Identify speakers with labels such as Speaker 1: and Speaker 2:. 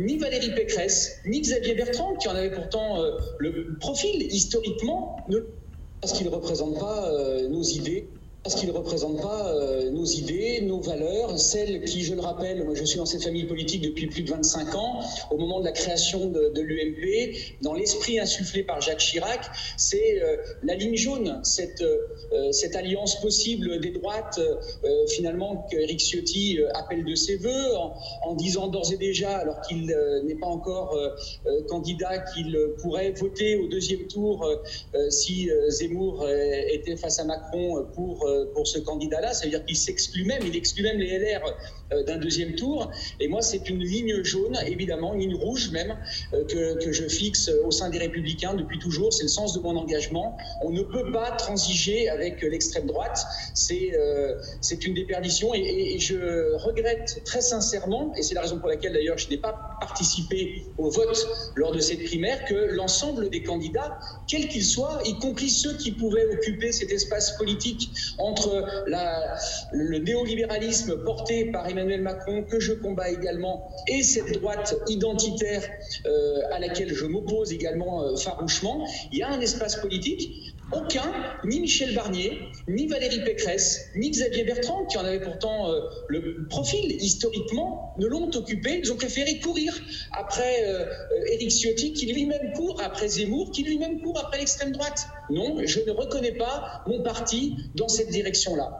Speaker 1: ni Valérie Pécresse, ni Xavier Bertrand, qui en avait pourtant euh, le profil historiquement, ne... parce qu'ils ne représentent pas euh, nos idées parce qu'ils ne représentent pas euh, nos idées, nos valeurs, celles qui, je le rappelle, moi je suis dans cette famille politique depuis plus de 25 ans, au moment de la création de, l'UMP, dans l'esprit insufflé par Jacques Chirac, c'est euh, la ligne jaune, cette, euh, cette alliance possible des droites, finalement, qu'Éric Ciotti appelle de ses voeux, en, disant d'ores et déjà, alors qu'il n'est pas encore candidat, qu'il pourrait voter au deuxième tour si Zemmour était face à Macron pour pour ce candidat-là. Ça veut dire qu'il s'exclut même, il exclut même les LR euh, d'un deuxième tour. Et moi, c'est une ligne jaune, évidemment, une ligne rouge même, euh, que, je fixe au sein des Républicains depuis toujours. C'est le sens de mon engagement. On ne peut pas transiger avec l'extrême droite. C'est euh, une déperdition. Et, et, et, je regrette très sincèrement, et c'est la raison pour laquelle d'ailleurs je n'ai pas participé au vote lors de cette primaire, que l'ensemble des candidats, quels qu'ils soient, y compris ceux qui pouvaient occuper cet espace politique entre le néolibéralisme porté par Emmanuel Macron, que je combats également, et cette droite identitaire euh, à laquelle je m'oppose également euh, farouchement, il y a un espace politique. Aucun, ni Michel Barnier, ni Valérie Pécresse, ni Xavier Bertrand, qui en avaient pourtant euh, le profil historiquement, ne l'ont occupé. Ils ont préféré courir après Éric Ciotti, qui lui-même court après Zemmour, qui lui-même court après l'extrême droite. Non, je ne reconnais pas mon parti dans cette direction-là.